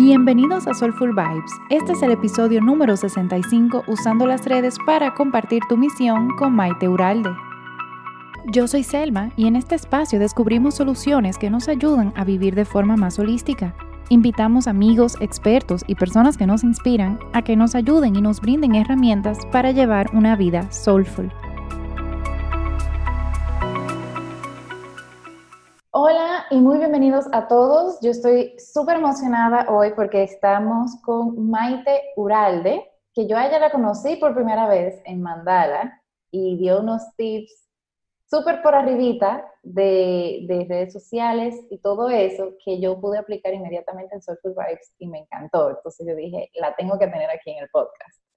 Bienvenidos a Soulful Vibes. Este es el episodio número 65 usando las redes para compartir tu misión con Maite Uralde. Yo soy Selma y en este espacio descubrimos soluciones que nos ayudan a vivir de forma más holística. Invitamos amigos, expertos y personas que nos inspiran a que nos ayuden y nos brinden herramientas para llevar una vida soulful. Hola y muy bienvenidos a todos. Yo estoy súper emocionada hoy porque estamos con Maite Uralde, que yo a ella la conocí por primera vez en Mandala y dio unos tips súper por arribita de, de, redes sociales y todo eso que yo pude aplicar inmediatamente en Soulful Vibes y me encantó. Entonces yo dije, la tengo que tener aquí en el podcast.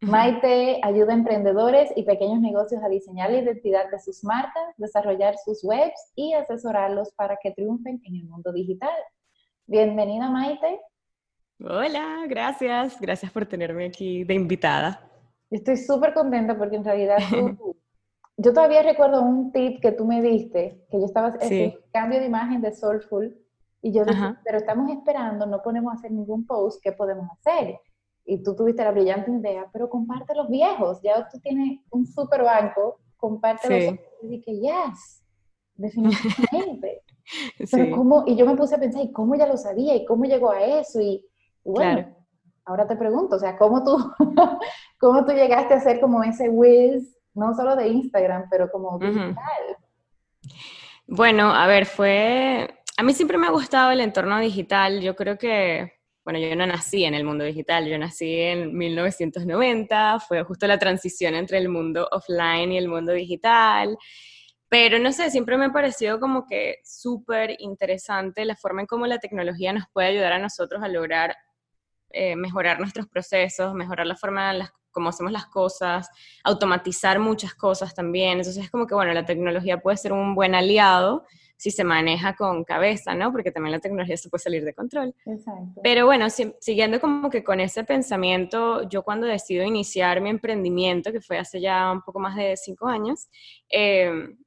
Maite ayuda a emprendedores y pequeños negocios a diseñar la identidad de sus marcas, desarrollar sus webs y asesorarlos para que triunfen en el mundo digital. Bienvenida, Maite. Hola, gracias. Gracias por tenerme aquí de invitada. Estoy súper contenta porque en realidad tú, yo todavía recuerdo un tip que tú me diste, que yo estaba haciendo cambio de imagen de Soulful y yo dije, pero estamos esperando, no podemos hacer ningún post, ¿qué podemos hacer? Y tú tuviste la brillante idea, pero comparte los viejos, ya tú tienes un super banco, comparte los y dije, yes, definitivamente. Pero cómo, y yo me puse a pensar, ¿y cómo ya lo sabía? ¿Y cómo llegó a eso? Y, bueno, ahora te pregunto, o sea, ¿cómo tú, ¿cómo tú llegaste a ser como ese whiz, no solo de Instagram, pero como digital? Bueno, a ver, fue, a mí siempre me ha gustado el entorno digital, yo creo que bueno, yo no nací en el mundo digital, yo nací en 1990, fue justo la transición entre el mundo offline y el mundo digital, pero no sé, siempre me ha parecido como que súper interesante la forma en cómo la tecnología nos puede ayudar a nosotros a lograr eh, mejorar nuestros procesos, mejorar la forma en la cómo hacemos las cosas, automatizar muchas cosas también. Entonces es como que, bueno, la tecnología puede ser un buen aliado si se maneja con cabeza, ¿no? Porque también la tecnología se puede salir de control. Exacto. Pero bueno, siguiendo como que con ese pensamiento, yo cuando decido iniciar mi emprendimiento, que fue hace ya un poco más de cinco años, em,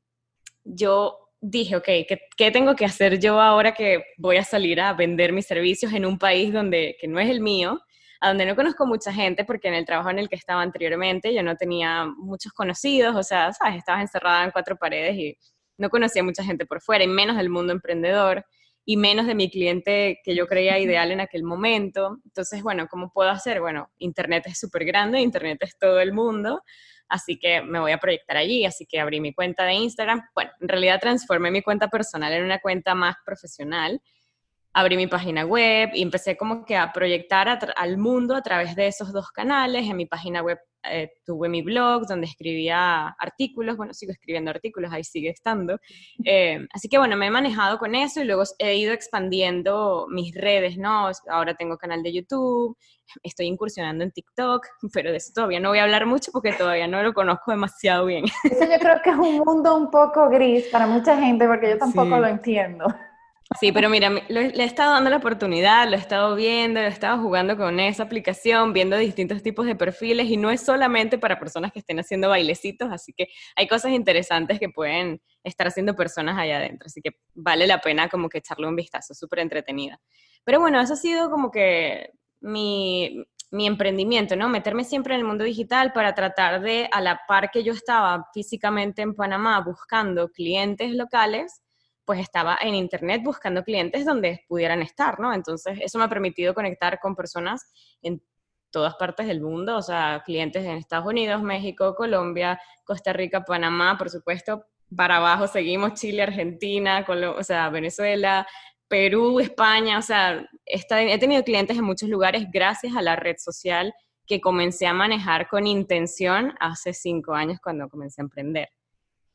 yo dije, ok, ¿qué, ¿qué, tengo que hacer yo ahora que voy a salir a vender mis servicios en un país donde, que no es el mío? a donde no conozco mucha gente, porque en el trabajo en el que estaba anteriormente yo no tenía muchos conocidos, o sea, sabes, estabas encerrada en cuatro paredes y no conocía mucha gente por fuera, y menos del mundo emprendedor, y menos de mi cliente que yo creía ideal en aquel momento. Entonces, bueno, ¿cómo puedo hacer? Bueno, Internet es súper grande, Internet es todo el mundo, así que me voy a proyectar allí, así que abrí mi cuenta de Instagram. Bueno, en realidad transformé mi cuenta personal en una cuenta más profesional. Abrí mi página web y empecé como que a proyectar al mundo a través de esos dos canales. En mi página web eh, tuve mi blog donde escribía artículos, bueno, sigo escribiendo artículos, ahí sigue estando. Eh, así que bueno, me he manejado con eso y luego he ido expandiendo mis redes, ¿no? Ahora tengo canal de YouTube, estoy incursionando en TikTok, pero de eso todavía no voy a hablar mucho porque todavía no lo conozco demasiado bien. Eso yo creo que es un mundo un poco gris para mucha gente porque yo tampoco lo entiendo. Sí, pero mira, le he estado dando la oportunidad, lo he estado viendo, lo he estado jugando con esa aplicación, viendo distintos tipos de perfiles y no es solamente para personas que estén haciendo bailecitos, así que hay cosas interesantes que pueden estar haciendo personas allá adentro, así que vale la pena como que echarle un vistazo, súper entretenida. Pero bueno, eso ha sido como que mi, mi emprendimiento, ¿no? Meterme siempre en el mundo digital para tratar de, a la par que yo estaba físicamente en Panamá buscando clientes locales, pues estaba en internet buscando clientes donde pudieran estar, ¿no? Entonces, eso me ha permitido conectar con personas en todas partes del mundo, o sea, clientes en Estados Unidos, México, Colombia, Costa Rica, Panamá, por supuesto, para abajo seguimos Chile, Argentina, o sea, Venezuela, Perú, España, o sea, he tenido clientes en muchos lugares gracias a la red social que comencé a manejar con intención hace cinco años cuando comencé a emprender.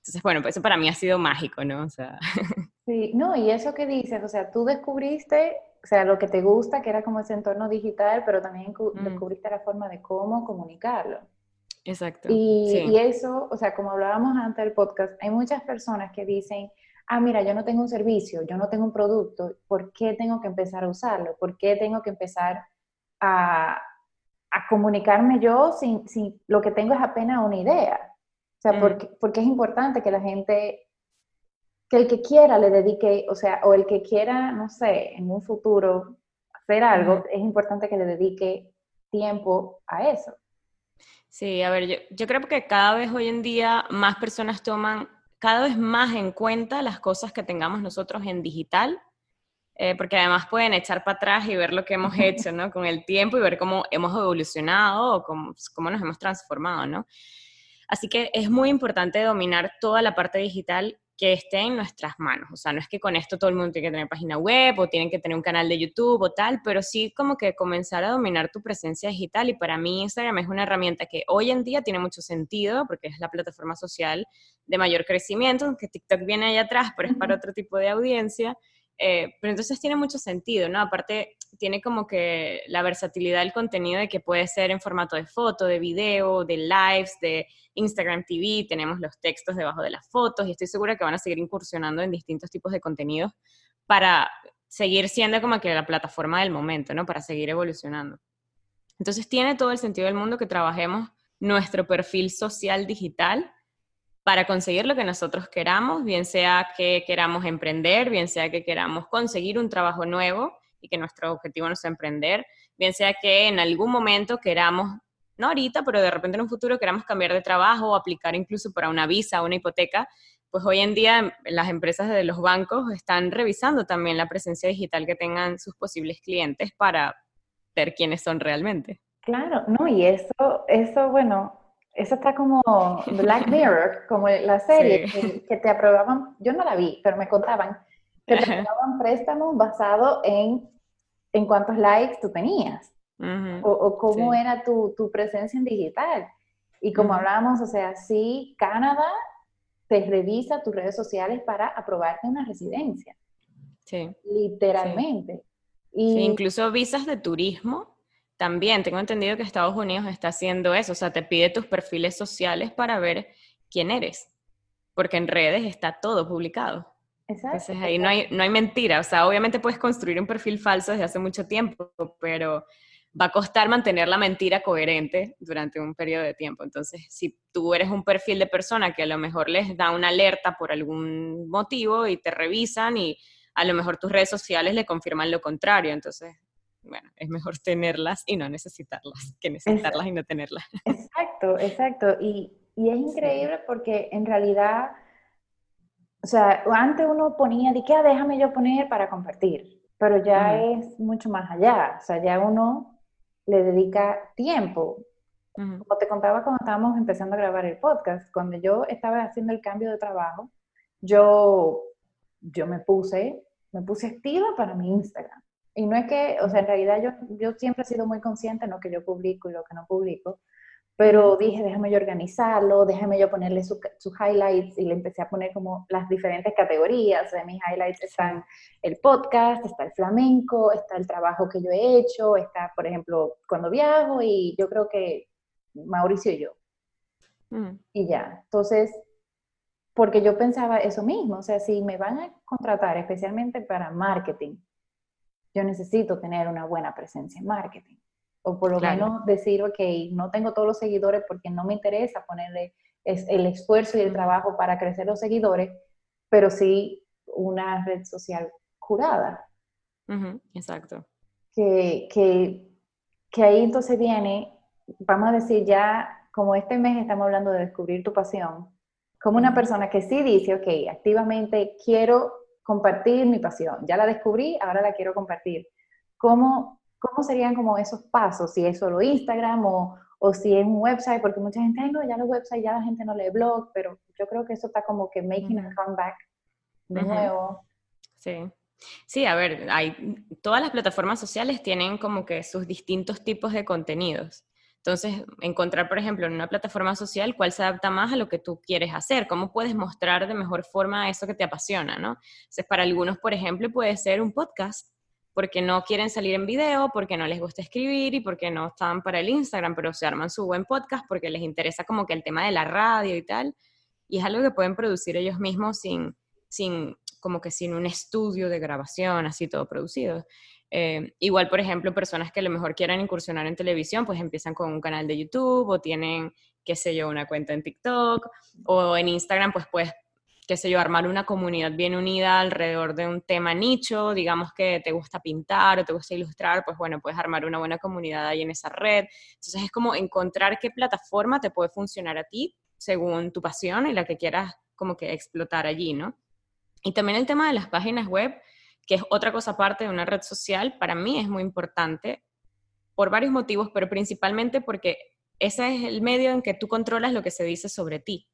Entonces, bueno, pues eso para mí ha sido mágico, ¿no? O sea. Sí, no, y eso que dices, o sea, tú descubriste, o sea, lo que te gusta, que era como ese entorno digital, pero también mm. descubriste la forma de cómo comunicarlo. Exacto. Y, y, eso, o sea, como hablábamos antes del podcast, hay muchas personas que dicen, ah, mira, yo no tengo un servicio, yo no tengo un producto, ¿por qué tengo que empezar a usarlo? ¿Por qué tengo que empezar a, a comunicarme yo sin, sin, lo que tengo es apenas una idea? O sea, mm. porque, porque es importante que la gente, que el que quiera le dedique, o sea, o el que quiera, no sé, en un futuro hacer algo, es importante que le dedique tiempo a eso. Sí, a ver, yo, yo creo que cada vez hoy en día más personas toman cada vez más en cuenta las cosas que tengamos nosotros en digital, eh, porque además pueden echar para atrás y ver lo que hemos hecho, ¿no? Con el tiempo y ver cómo hemos evolucionado o cómo, cómo nos hemos transformado, ¿no? Así que es muy importante dominar toda la parte digital que esté en nuestras manos. O sea, no es que con esto todo el mundo tiene que tener página web o tienen que tener un canal de YouTube o tal, pero sí como que comenzar a dominar tu presencia digital. Y para mí Instagram es una herramienta que hoy en día tiene mucho sentido porque es la plataforma social de mayor crecimiento, aunque TikTok viene ahí atrás, pero es para otro tipo de audiencia. Eh, pero entonces tiene mucho sentido, ¿no? Aparte, tiene como que la versatilidad del contenido de que puede ser en formato de foto, de video, de lives, de Instagram TV, tenemos los textos debajo de las fotos y estoy segura que van a seguir incursionando en distintos tipos de contenidos para seguir siendo como que la plataforma del momento, ¿no? Para seguir evolucionando. Entonces tiene todo el sentido del mundo que trabajemos nuestro perfil social digital para conseguir lo que nosotros queramos, bien sea que queramos emprender, bien sea que queramos conseguir un trabajo nuevo y que nuestro objetivo no sea emprender, bien sea que en algún momento queramos, no ahorita, pero de repente en un futuro queramos cambiar de trabajo o aplicar incluso para una visa o una hipoteca, pues hoy en día las empresas de los bancos están revisando también la presencia digital que tengan sus posibles clientes para ver quiénes son realmente. Claro, no, y eso, eso, bueno, eso está como Black Mirror, como la serie, que, te aprobaban, yo no la vi, pero me contaban, que te aprobaban préstamos basado en, en cuántos likes tú tenías, o, cómo era tu, tu, presencia en digital. Y como hablábamos, o sea, sí, Canadá te revisa tus redes sociales para aprobarte una residencia. Sí. Literalmente. Y, incluso visas de turismo también tengo entendido que Estados Unidos está haciendo eso, o sea, te pide tus perfiles sociales para ver quién eres, porque en redes está todo publicado. Exacto. Entonces ahí no hay, no hay mentira, o sea, obviamente puedes construir un perfil falso desde hace mucho tiempo, pero va a costar mantener la mentira coherente durante un periodo de tiempo. Entonces, si tú eres un perfil de persona que a lo mejor les da una alerta por algún motivo y te revisan y a lo mejor tus redes sociales le confirman lo contrario, entonces bueno, es mejor tenerlas y no necesitarlas que necesitarlas y no tenerlas. Exacto, exacto. Y, y es increíble porque en realidad, o sea, antes uno ponía, de qué, ah, déjame yo poner para compartir, pero ya es mucho más allá, o sea, ya uno le dedica tiempo. Como te contaba cuando estábamos empezando a grabar el podcast, cuando yo estaba haciendo el cambio de trabajo, yo, yo me puse, me puse activa para mi Instagram. Y no es que, o sea, en realidad yo, yo siempre he sido muy consciente en lo que yo publico y lo que no publico, pero dije, déjame yo organizarlo, déjame yo ponerle sus highlights y le empecé a poner como las diferentes categorías. De mis highlights están el podcast, está el flamenco, está el trabajo que yo he hecho, está, por ejemplo, cuando viajo y yo creo que Mauricio y yo. Mm. Y ya. Entonces, porque yo pensaba eso mismo, o sea, si me van a contratar especialmente para marketing, yo necesito tener una buena presencia en marketing. O por lo menos decir, ok, no tengo todos los seguidores porque no me interesa ponerle el esfuerzo y el trabajo para crecer los seguidores, pero sí una red social curada. exacto. Que, que, que ahí entonces viene, vamos a decir ya, como este mes estamos hablando de descubrir tu pasión, como una persona que sí dice, ok, activamente quiero compartir mi pasión. Ya la descubrí, ahora la quiero compartir. ¿Cómo, cómo serían como esos pasos? Si es solo Instagram o, o si es un website, porque mucha gente, ay, no, ya los websites, ya la gente no lee blog, pero yo creo que eso está como que making a comeback de nuevo. Sí. Sí, a ver, hay, todas las plataformas sociales tienen como que sus distintos tipos de contenidos. Entonces, encontrar, por ejemplo, en una plataforma social cuál se adapta más a lo que tú quieres hacer, cómo puedes mostrar de mejor forma eso que te apasiona, ¿no? Entonces, para algunos, por ejemplo, puede ser un podcast, porque no quieren salir en video, porque no les gusta escribir y porque no están para el Instagram, pero se arman su buen podcast porque les interesa como que el tema de la radio y tal, y es algo que pueden producir ellos mismos sin, sin como que sin un estudio de grabación, así todo producido. Eh, igual, por ejemplo, personas que a lo mejor quieran incursionar en televisión, pues empiezan con un canal de YouTube o tienen, qué sé yo, una cuenta en TikTok o en Instagram, pues puedes qué sé yo, armar una comunidad bien unida alrededor de un tema nicho, digamos que te gusta pintar o te gusta ilustrar, pues bueno, puedes armar una buena comunidad ahí en esa red. Entonces es como encontrar qué plataforma te puede funcionar a ti según tu pasión y la que quieras como que explotar allí, ¿no? Y también el tema de las páginas web, que es otra cosa aparte de una red social, para mí es muy importante por varios motivos, pero principalmente porque ese es el medio en que tú controlas lo que se dice sobre ti.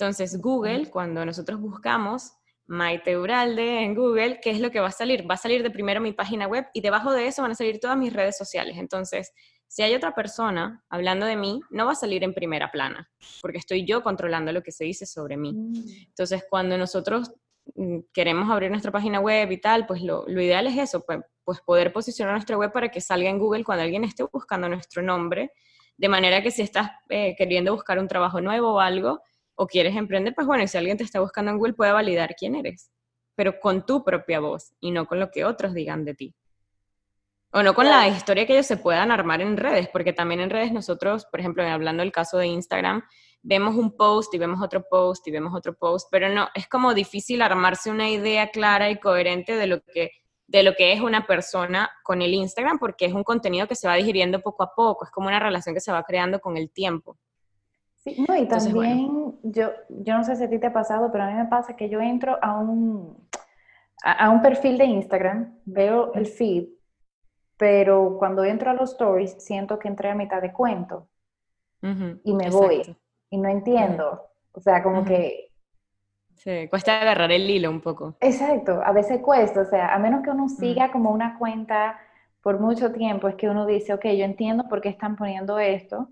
Entonces, Google, cuando nosotros buscamos Maite Uralde en Google, ¿qué es lo que va a salir? Va a salir de primero mi página web y debajo de eso van a salir todas mis redes sociales. Entonces, si hay otra persona hablando de mí, no va a salir en primera plana, porque estoy yo controlando lo que se dice sobre mí. Mm. Entonces, cuando nosotros mm, queremos abrir nuestra página web y tal, pues lo, ideal es eso, pues, pues, poder posicionar nuestra web para que salga en Google cuando alguien esté buscando nuestro nombre, de manera que si estás eh, queriendo buscar un trabajo nuevo o algo, o quieres emprender, pues bueno, si alguien te está buscando en Google puede validar quién eres, pero con tu propia voz y no con lo que otros digan de ti. O no con la historia que ellos se puedan armar en redes, porque también en redes nosotros, por ejemplo, hablando del caso de Instagram, vemos un post y vemos otro post y vemos otro post, pero no, es como difícil armarse una idea clara y coherente de lo que de lo que es una persona con el Instagram, porque es un contenido que se va digiriendo poco a poco, es como una relación que se va creando con el tiempo. Sí, no, y también yo, yo no sé si a ti te ha pasado, pero a mí me pasa que yo entro a un, a, un perfil de Instagram, veo el feed, pero cuando entro a los stories siento que entré a mitad de cuento y me voy y no entiendo. O sea, como que... Sí, cuesta agarrar el hilo un poco. Exacto, a veces cuesta, o sea, a menos que uno siga como una cuenta por mucho tiempo, es que uno dice, ok, yo entiendo por qué están poniendo esto,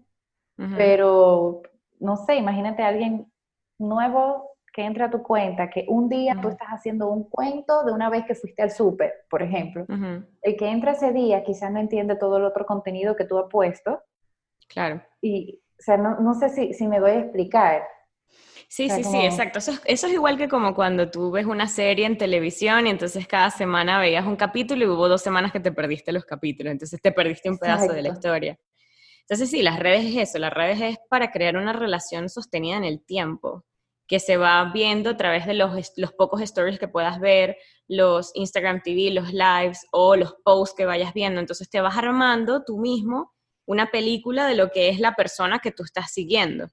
pero no sé, imagínate a alguien nuevo que entre a tu cuenta, que un día tú estás haciendo un cuento de una vez que fuiste al súper, por ejemplo. El que entra ese día quizás no entiende todo el otro contenido que tú has puesto. Claro. Y, o sea, no, sé si, si, me voy a explicar. Sí, sí, sí, exacto. Eso, eso, es igual que como cuando tú ves una serie en televisión y entonces cada semana veías un capítulo y hubo dos semanas que te perdiste los capítulos, entonces te perdiste un pedazo de la historia. Entonces sí, las redes es eso, las redes es para crear una relación sostenida en el tiempo, que se va viendo a través de los, pocos stories que puedas ver, los Instagram TV, los lives o los posts que vayas viendo. Entonces te vas armando tú mismo una película de lo que es la persona que tú estás siguiendo.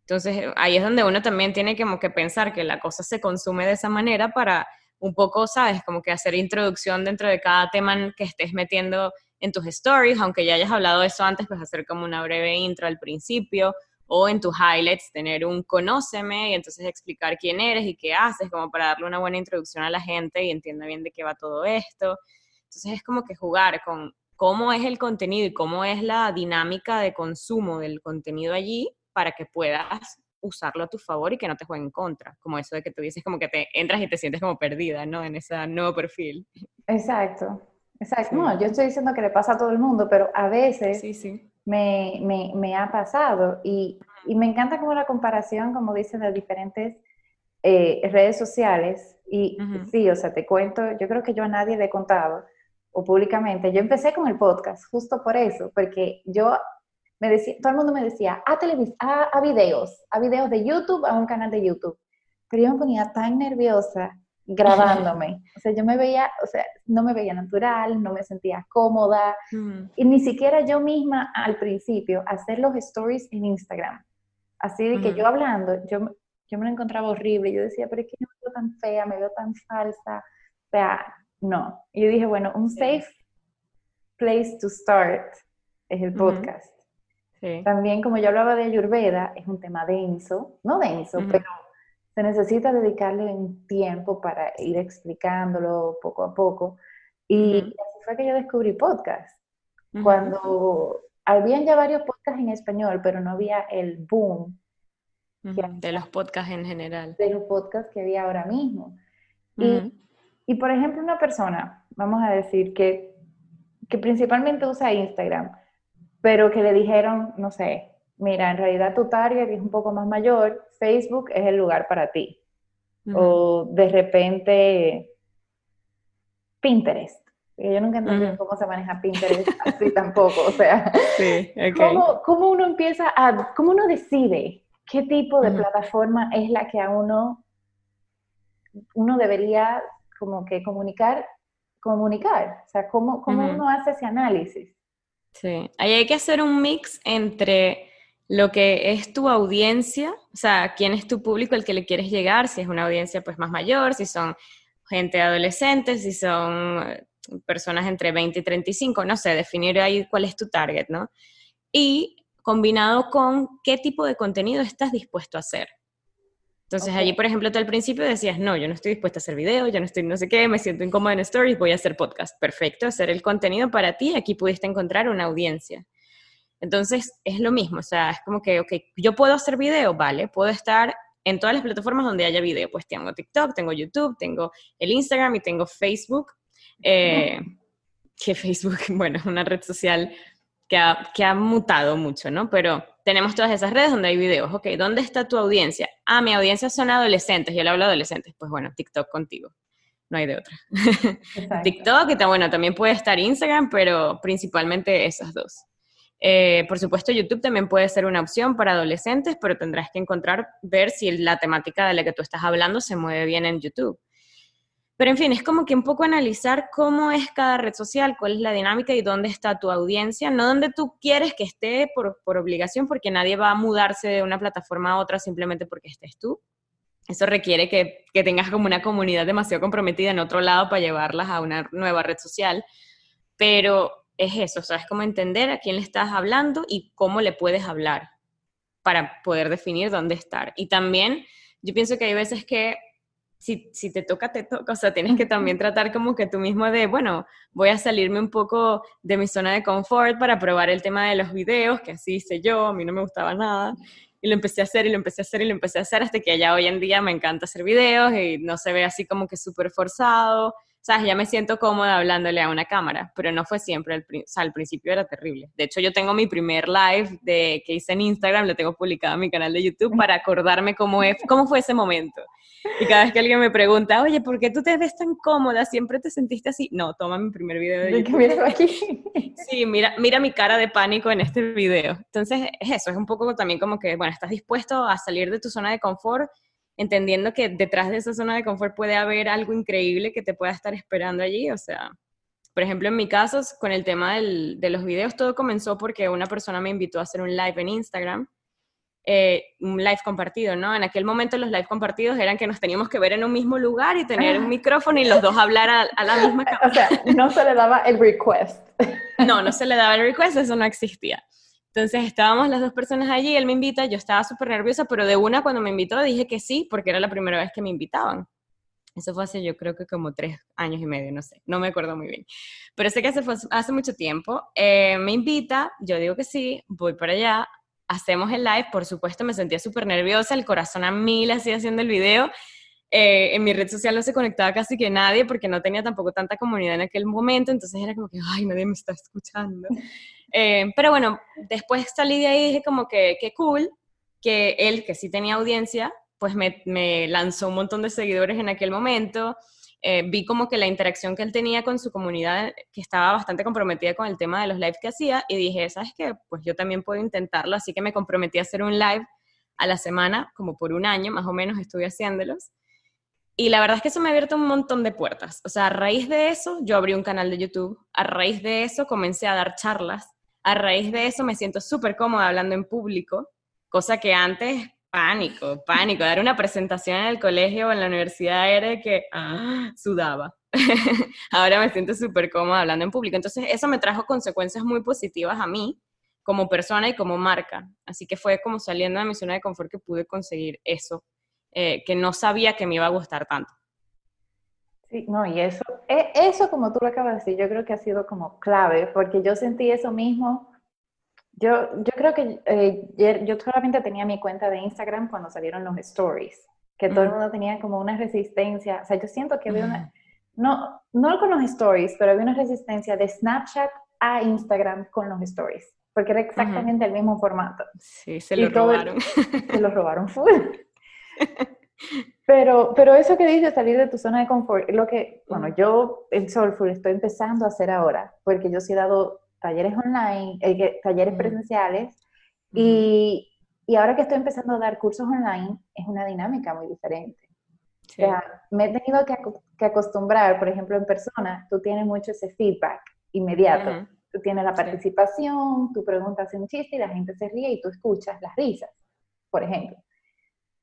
Entonces ahí es donde uno también tiene que pensar que la cosa se consume de esa manera para un poco, sabes, como que hacer introducción dentro de cada tema que estés metiendo en tus stories, aunque ya hayas hablado de eso antes, pues hacer como una breve intro al principio o en tus highlights tener un conóceme y entonces explicar quién eres y qué haces, como para darle una buena introducción a la gente y entienda bien de qué va todo esto. Entonces es como que jugar con cómo es el contenido y cómo es la dinámica de consumo del contenido allí para que puedas usarlo a tu favor y que no te juegue en contra, como eso de que tú dices como que te entras y te sientes como perdida, ¿no? En ese nuevo perfil. Exacto. Exacto. No, yo estoy diciendo que le pasa a todo el mundo, pero a veces sí, Me, me, me, ha pasado y, y, me encanta como la comparación, como dicen, de diferentes eh, redes sociales. Y sí, o sea, te cuento, yo creo que yo a nadie le he contado o públicamente. Yo empecé con el podcast justo por eso, porque yo me decía, todo el mundo me decía, a, a, a videos, a videos de YouTube, a un canal de YouTube. Pero yo me ponía tan nerviosa grabándome. O sea, yo me veía, o sea, no me veía natural, no me sentía cómoda. Y ni siquiera yo misma al principio hacer los stories en Instagram. Así de que yo hablando, yo, yo me lo encontraba horrible. Yo decía, pero es que yo me veo tan fea, me veo tan falsa. O sea, no. Y yo dije, bueno, un safe place to start es el podcast. También, como yo hablaba de Ayurveda, es un tema denso, no denso, pero se necesita dedicarle un tiempo para ir explicándolo poco a poco. Y así fue que yo descubrí podcast. Cuando habían ya varios podcasts en español, pero no había el boom. de los podcasts en general. De los podcasts que había ahora mismo. y, y, por ejemplo, una persona, vamos a decir, que, que principalmente usa Instagram, pero que le dijeron, no sé, mira, en realidad tu target es un poco más mayor, Facebook es el lugar para ti. O de repente Pinterest. Yo nunca entendí cómo se maneja Pinterest así tampoco. O sea, ¿cómo, uno empieza a, cómo uno decide qué tipo de plataforma es la que a uno uno debería como que comunicar, comunicar, o sea, cómo, cómo uno hace ese análisis. Sí, ahí hay que hacer un mix entre lo que es tu audiencia, o sea, quién es tu público al que le quieres llegar, si es una audiencia pues más mayor, si son gente adolescente, si son eh, personas entre 20 y 35, no sé, definir ahí cuál es tu target, ¿no? Y combinado con qué tipo de contenido estás dispuesto a hacer. Entonces allí, por ejemplo, tú al principio decías, no, yo no estoy dispuesta a hacer video, yo no estoy no sé qué, me siento incómoda en stories, voy a hacer podcast. Perfecto, hacer el contenido para ti, aquí pudiste encontrar una audiencia. Entonces es lo mismo, o sea, es como que, ok, yo puedo hacer video, vale, puedo estar en todas las plataformas donde haya video, pues tengo TikTok, tengo YouTube, tengo el Instagram y tengo Facebook, eh, que Facebook, bueno, es una red social que ha, que ha mutado mucho, ¿no? Pero tenemos todas esas redes donde hay videos. Ok, ¿dónde está tu audiencia? Ah, mi audiencia son adolescentes, yo le hablo de adolescentes. Pues bueno, TikTok contigo. No hay de otra. TikTok, y bueno, también puede estar Instagram, pero principalmente esas dos. Eh, por supuesto, YouTube también puede ser una opción para adolescentes, pero tendrás que encontrar, ver si la temática de la que tú estás hablando se mueve bien en YouTube. Pero en fin, es como que un poco analizar cómo es cada red social, cuál es la dinámica y dónde está tu audiencia, no donde tú quieres que esté por, obligación, porque nadie va a mudarse de una plataforma a otra simplemente porque estés tú. Eso requiere que, que tengas como una comunidad demasiado comprometida en otro lado para llevarlas a una nueva red social. Pero es eso, o sea, es como entender a quién le estás hablando y cómo le puedes hablar para poder definir dónde estar. Y también yo pienso que hay veces que si, te toca, te toca. O sea, tienes que también tratar como que tú mismo de, bueno, voy a salirme un poco de mi zona de confort para probar el tema de los videos, que así hice yo, a mí no me gustaba nada. Y lo empecé a hacer y lo empecé a hacer y lo empecé a hacer hasta que ya hoy en día me encanta hacer videos y no se ve así como que súper forzado. Sea, ya me siento cómoda hablándole a una cámara, pero no fue siempre, o sea, al principio era terrible. De hecho, yo tengo mi primer live de, que hice en Instagram, lo tengo publicado en mi canal de YouTube para acordarme cómo, es, cómo fue ese momento. Y cada vez que alguien me pregunta, oye, ¿por qué tú te ves tan cómoda? ¿Siempre te sentiste así? No, toma mi primer video de YouTube. aquí? Sí, mira, mira mi cara de pánico en este video. Entonces, es eso, es un poco también como que, bueno, estás dispuesto a salir de tu zona de confort, entendiendo que detrás de esa zona de confort puede haber algo increíble que te pueda estar esperando allí. O sea, por ejemplo, en mi caso, con el tema del, de los videos, todo comenzó porque una persona me invitó a hacer un live en Instagram eh, un live compartido, ¿no? En aquel momento los live compartidos eran que nos teníamos que ver en un mismo lugar y tener un micrófono y los dos hablar a, la misma cámara. O sea, no se le daba el request. No, no se le daba el request, eso no existía. Entonces estábamos las dos personas allí, él me invita, yo estaba súper nerviosa, pero de una cuando me invitó dije que sí, porque era la primera vez que me invitaban. Eso fue hace yo creo que como tres años y medio, no sé, no me acuerdo muy bien. Pero sé que hace, hace mucho tiempo. Eh, me invita, yo digo que sí, voy para allá, hacemos el live, por supuesto me sentía súper nerviosa, el corazón a mil así haciendo el video. Eh, en mi red social no se conectaba casi que nadie porque no tenía tampoco tanta comunidad en aquel momento, entonces era como que, ay, nadie me está escuchando. Eh, pero bueno, después salí de ahí y dije como que, qué cool que él, que sí tenía audiencia, pues me, me lanzó un montón de seguidores en aquel momento. Eh, vi como que la interacción que él tenía con su comunidad, que estaba bastante comprometida con el tema de los lives que hacía, y dije, ¿sabes qué? Pues yo también puedo intentarlo, así que me comprometí a hacer un live a la semana, como por un año más o menos estuve haciéndolos. Y la verdad es que eso me ha abierto un montón de puertas. O sea, a raíz de eso, yo abrí un canal de YouTube, a raíz de eso comencé a dar charlas, a raíz de eso me siento súper cómoda hablando en público, cosa que antes pánico, pánico. Dar una presentación en el colegio o en la universidad era que ah, sudaba. Ahora me siento súper cómoda hablando en público. Entonces, eso me trajo consecuencias muy positivas a mí como persona y como marca. Así que fue como saliendo de mi zona de confort que pude conseguir eso, eh, que no sabía que me iba a gustar tanto. Sí, no, y eso, e, eso como tú lo acabas de decir, yo creo que ha sido como clave, porque yo sentí eso mismo yo, yo creo que eh, yo solamente tenía mi cuenta de Instagram cuando salieron los stories, que todo el mundo tenía como una resistencia. O sea, yo siento que había una, no, no con los stories, pero había una resistencia de Snapchat a Instagram con los stories, porque era exactamente el mismo formato. Sí, se lo robaron. se lo robaron full. Pero, pero eso que dices, salir de tu zona de confort, lo que, bueno, yo en Soulful estoy empezando a hacer ahora, porque yo sí he dado talleres online, eh, talleres presenciales, y, y, ahora que estoy empezando a dar cursos online, es una dinámica muy diferente. O sea, me he tenido que, acostumbrar, por ejemplo, en persona, tú tienes mucho ese feedback inmediato. Tú tienes la participación, tú preguntas un chiste y la gente se ríe y tú escuchas las risas, por ejemplo.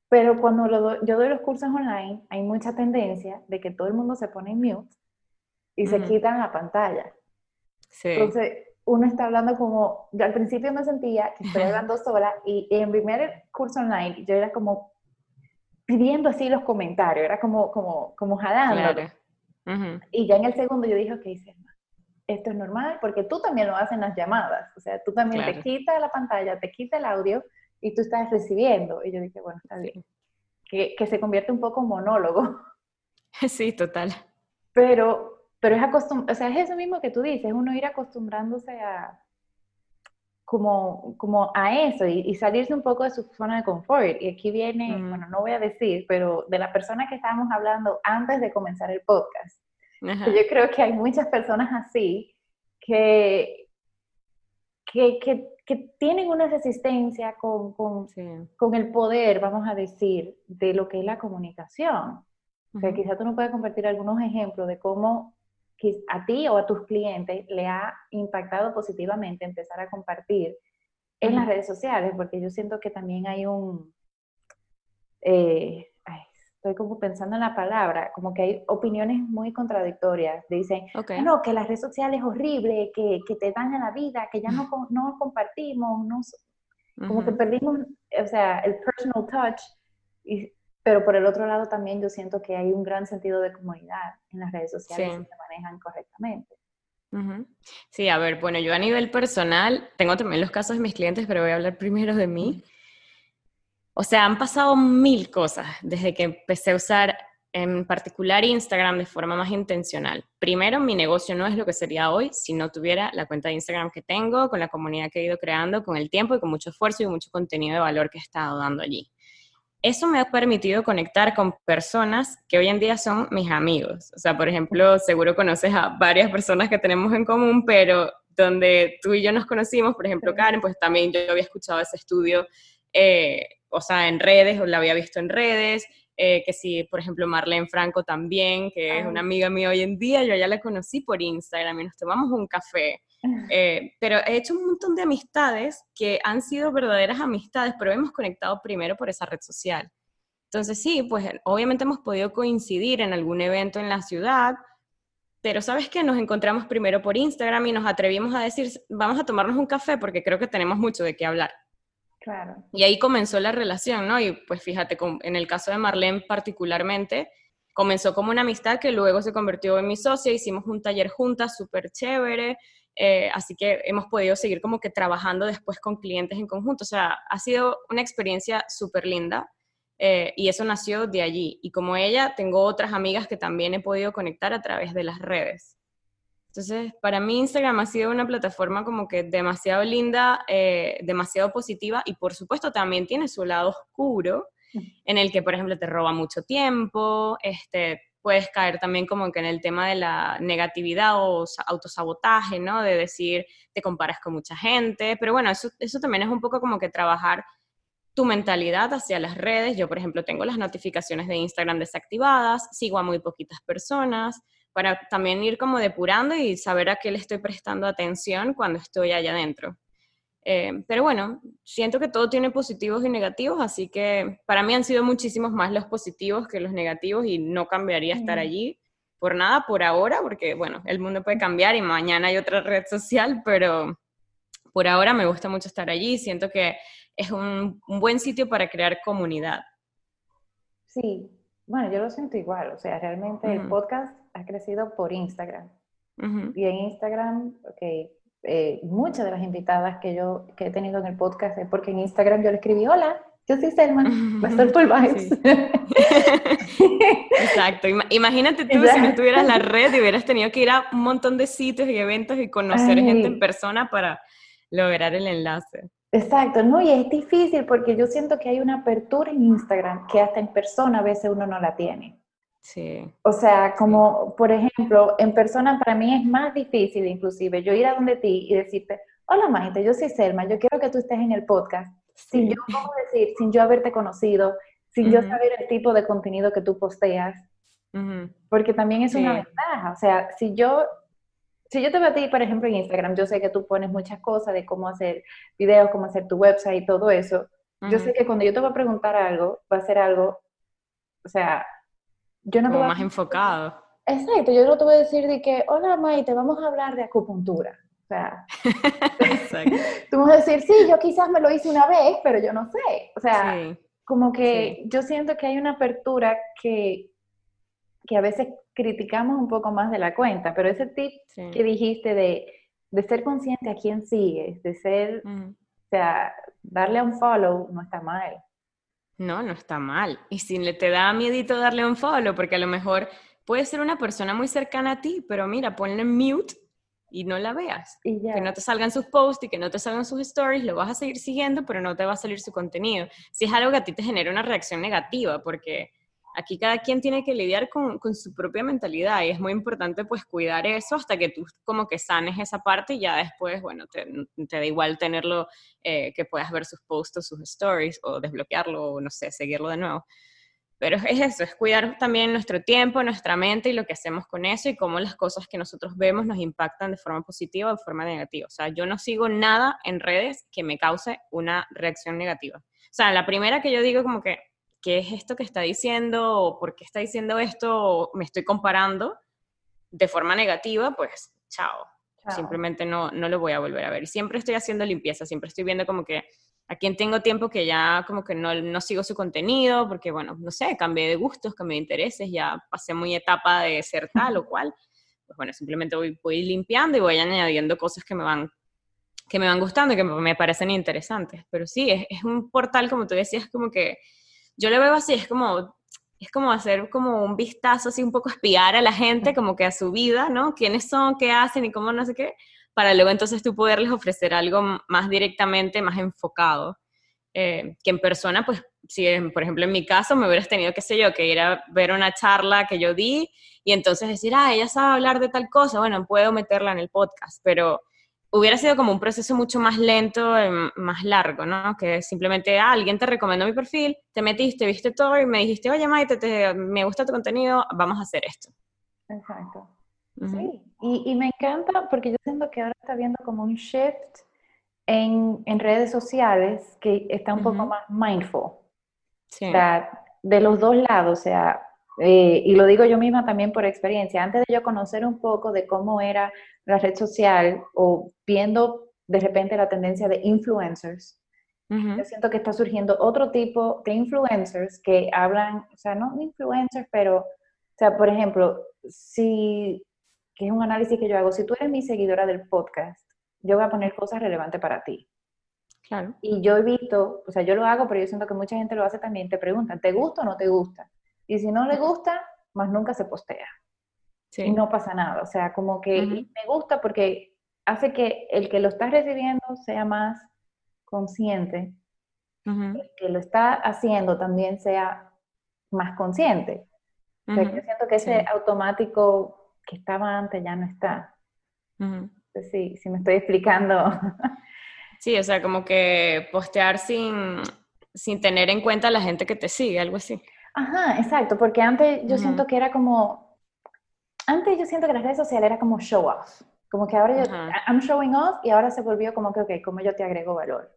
Pero cuando yo doy los cursos online, hay mucha tendencia de que todo el mundo se pone en mute y se quitan la pantalla. Sí. Entonces, uno está hablando como, yo al principio me sentía que estoy hablando sola y en primer curso online yo era como pidiendo así los comentarios, era como, como, como jalando. Y ya en el segundo yo dije, ok, esto es normal porque tú también lo haces en las llamadas, o sea, tú también te quitas la pantalla, te quita el audio y tú estás recibiendo. Y yo dije, bueno, está bien. Que, que se convierte un poco en monólogo. Sí, total. Pero, pero es acostum o sea, es eso mismo que tú dices, uno ir acostumbrándose a como, como a eso y, salirse un poco de su zona de confort. Y aquí viene, bueno, no voy a decir, pero de la persona que estábamos hablando antes de comenzar el podcast. Yo creo que hay muchas personas así que, que, que que tienen una resistencia con, con, con, el poder, vamos a decir, de lo que es la comunicación. O sea, quizás tú nos puedes compartir algunos ejemplos de cómo a ti o a tus clientes le ha impactado positivamente empezar a compartir en las redes sociales, porque yo siento que también hay un, eh, estoy como pensando en la palabra, como que hay opiniones muy contradictorias. Dicen, no, que las redes sociales es horrible, que, que, te daña la vida, que ya no, no compartimos, no, como que perdimos, o sea, el personal touch. Y, pero por el otro lado también yo siento que hay un gran sentido de comunidad en las redes sociales que se manejan correctamente. Sí, a ver, bueno, yo a nivel personal, tengo también los casos de mis clientes, pero voy a hablar primero de mí. O sea, han pasado mil cosas desde que empecé a usar en particular Instagram de forma más intencional. Primero, mi negocio no es lo que sería hoy si no tuviera la cuenta de Instagram que tengo, con la comunidad que he ido creando, con el tiempo y con mucho esfuerzo y mucho contenido de valor que he estado dando allí. Eso me ha permitido conectar con personas que hoy en día son mis amigos. O sea, por ejemplo, seguro conoces a varias personas que tenemos en común, pero donde tú y yo nos conocimos, por ejemplo, Karen, pues también yo había escuchado ese estudio eh, o sea, en redes, o la había visto en redes, eh, que si, por ejemplo, Marlene Franco también, que es una amiga mía hoy en día, yo ya la conocí por Instagram y nos tomamos un café. Eh, pero he hecho un montón de amistades que han sido verdaderas amistades, pero hemos conectado primero por esa red social. Entonces sí, pues obviamente hemos podido coincidir en algún evento en la ciudad, pero sabes que nos encontramos primero por Instagram y nos atrevimos a decir, vamos a tomarnos un café porque creo que tenemos mucho de qué hablar. Y ahí comenzó la relación, ¿no? Y pues fíjate, en el caso de Marlene particularmente, comenzó como una amistad que luego se convirtió en mi socia, hicimos un taller juntas súper chévere, eh, así que hemos podido seguir como que trabajando después con clientes en conjunto, o sea, ha sido una experiencia súper linda eh, y eso nació de allí. Y como ella, tengo otras amigas que también he podido conectar a través de las redes. Entonces, para mí Instagram ha sido una plataforma como que demasiado linda, eh, demasiado positiva y por supuesto también tiene su lado oscuro, en el que, por ejemplo, te roba mucho tiempo, este, puedes caer también como que en el tema de la negatividad o autosabotaje, ¿no? De decir, te comparas con mucha gente, pero bueno, eso, eso también es un poco como que trabajar tu mentalidad hacia las redes. Yo, por ejemplo, tengo las notificaciones de Instagram desactivadas, sigo a muy poquitas personas, para también ir como depurando y saber a qué le estoy prestando atención cuando estoy allá adentro. Eh, pero bueno, siento que todo tiene positivos y negativos, así que para mí han sido muchísimos más los positivos que los negativos y no cambiaría estar allí por nada por ahora, porque bueno, el mundo puede cambiar y mañana hay otra red social, pero por ahora me gusta mucho estar allí, siento que es un, un buen sitio para crear comunidad. Sí, bueno, yo lo siento igual, o sea, realmente el podcast ha crecido por Instagram. Y en Instagram, ok, eh, muchas de las invitadas que yo que he tenido en el podcast es porque en Instagram yo le escribí, hola, yo soy Selma, Full Vibes. Exacto, imagínate tú si no tuvieras la red y hubieras tenido que ir a un montón de sitios y eventos y conocer gente en persona para lograr el enlace. Exacto, no, y es difícil porque yo siento que hay una apertura en Instagram que hasta en persona a veces uno no la tiene. Sí. O sea, como por ejemplo, en persona para mí es más difícil inclusive yo ir a donde ti y decirte, hola Maite, yo soy Selma, yo quiero que tú estés en el podcast, sin yo, ¿cómo decir? Sin yo haberte conocido, sin yo saber el tipo de contenido que tú posteas. Porque también es una ventaja. O sea, si yo, si yo te veo a ti, por ejemplo, en Instagram, yo sé que tú pones muchas cosas de cómo hacer videos, cómo hacer tu website y todo eso. Yo sé que cuando yo te voy a preguntar algo, va a ser algo, o sea, yo no te a... más enfocado. Exacto, yo no te voy a decir de que, hola Maite, vamos a hablar de acupuntura. O sea, tú vas a decir, sí, yo quizás me lo hice una vez, pero yo no sé. O sea, como que yo siento que hay una apertura que, que a veces criticamos un poco más de la cuenta, pero ese tip que dijiste de, de, ser consciente a quién sigues, de ser, o sea, darle a un follow no está mal. No, no está mal. Y si le te da miedito darle un follow, porque a lo mejor puede ser una persona muy cercana a ti, pero mira, ponle mute y no la veas. Que no te salgan sus posts y que no te salgan sus stories, lo vas a seguir siguiendo, pero no te va a salir su contenido. Si es algo que a ti te genera una reacción negativa, porque aquí cada quien tiene que lidiar con, su propia mentalidad y es muy importante pues cuidar eso hasta que tú como que sanes esa parte y ya después, bueno, te, da igual tenerlo, eh, que puedas ver sus posts sus stories o desbloquearlo o no sé, seguirlo de nuevo. Pero es eso, es cuidar también nuestro tiempo, nuestra mente y lo que hacemos con eso y cómo las cosas que nosotros vemos nos impactan de forma positiva o de forma negativa. O sea, yo no sigo nada en redes que me cause una reacción negativa. O sea, la primera que yo digo como que, ¿qué es esto que está diciendo? ¿O por qué está diciendo esto? ¿O me estoy comparando de forma negativa? Pues, chao. Simplemente no, no lo voy a volver a ver. Y siempre estoy haciendo limpieza, siempre estoy viendo como que a quien tengo tiempo que ya como que no, no, sigo su contenido, porque bueno, no sé, cambié de gustos, cambié de intereses, ya pasé muy etapa de ser tal o cual, pues bueno, simplemente voy, voy limpiando y voy añadiendo cosas que me van que me van gustando y que me parecen interesantes. Pero sí, es, es un portal, como tú decías, como que yo lo veo así, es como, es como hacer como un vistazo, así un poco espiar a la gente, como que a su vida, ¿no? ¿Quiénes son? ¿Qué hacen? ¿Y cómo no sé qué? para luego entonces tú poderles ofrecer algo más directamente, más enfocado. Eh, que en persona, pues, si por ejemplo en mi caso me hubieras tenido, qué sé yo, que ir a ver una charla que yo di y entonces decir, ah, ella sabe hablar de tal cosa, bueno, puedo meterla en el podcast, pero hubiera sido como un proceso mucho más lento, más largo, ¿no? Que simplemente ah, alguien te recomendó mi perfil, te metiste, viste todo y me dijiste, oye Maite, te, me gusta tu contenido, vamos a hacer esto. Exacto. Sí, y, me encanta porque yo siento que ahora está viendo como un shift en, en redes sociales que está un poco más mindful. Sí. O sea, de los dos lados, o sea, eh, y lo digo yo misma también por experiencia, antes de yo conocer un poco de cómo era la red social o viendo de repente la tendencia de influencers, yo siento que está surgiendo otro tipo de influencers que hablan, o sea, no influencers, pero, o sea, por ejemplo, si que es un análisis que yo hago, si tú eres mi seguidora del podcast, yo voy a poner cosas relevantes para ti. Claro. Y yo he visto, o sea, yo lo hago, pero yo siento que mucha gente lo hace también, te preguntan, ¿te gusta o no te gusta? Y si no le gusta, más nunca se postea. Sí. Y no pasa nada. O sea, como que me gusta porque hace que el que lo está recibiendo sea más consciente, el que lo está haciendo también sea más consciente. O sea, yo siento que ese automático que estaba antes ya no está. sí, si me estoy explicando. Sí, o sea, como que postear sin, sin tener en cuenta a la gente que te sigue, algo así. Ajá, exacto, porque antes yo siento que era como, antes yo siento que las redes sociales era como show off, como que ahora yo, I'm showing off y ahora se volvió como que, ok, como yo te agrego valor.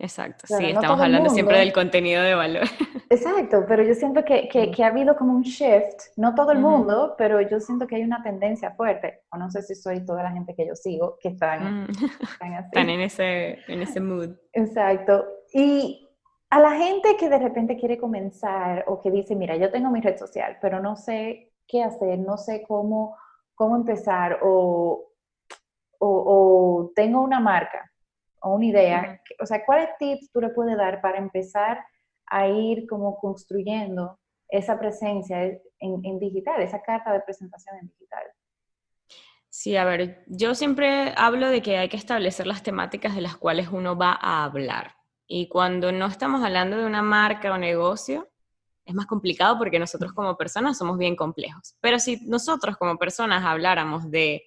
Exacto, sí, estamos hablando siempre del contenido de valor. Exacto, pero yo siento que, que, ha habido como un shift, no todo el mundo, pero yo siento que hay una tendencia fuerte, o no sé si soy toda la gente que yo sigo, que están, están, en, ese, en ese mood. Exacto, y a la gente que de repente quiere comenzar o que dice, mira, yo tengo mi red social, pero no sé qué hacer, no sé cómo, cómo empezar, o, o, o tengo una marca, o una idea, o sea, ¿cuáles tips tú le puedes dar para empezar a ir como construyendo esa presencia en, digital, esa carta de presentación en digital? Sí, a ver, yo siempre hablo de que hay que establecer las temáticas de las cuales uno va a hablar. Y cuando no estamos hablando de una marca o negocio, es más complicado porque nosotros como personas somos bien complejos. Pero si nosotros como personas habláramos de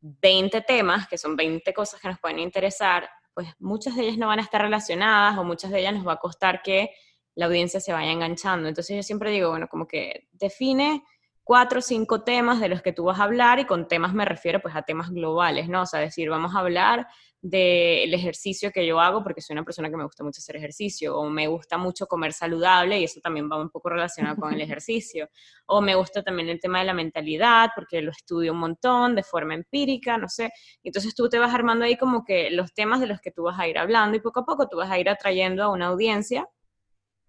20 temas, que son 20 cosas que nos pueden interesar, pues muchas de ellas no van a estar relacionadas o muchas de ellas nos va a costar que la audiencia se vaya enganchando. Entonces yo siempre digo, bueno, como que define cuatro o cinco temas de los que tú vas a hablar y con temas me refiero pues a temas globales, ¿no? O sea, decir, vamos a hablar del ejercicio que yo hago porque soy una persona que me gusta mucho hacer ejercicio o me gusta mucho comer saludable y eso también va un poco relacionado con el ejercicio o me gusta también el tema de la mentalidad porque lo estudio un montón de forma empírica, no sé. Entonces tú te vas armando ahí como que los temas de los que tú vas a ir hablando y poco a poco tú vas a ir atrayendo a una audiencia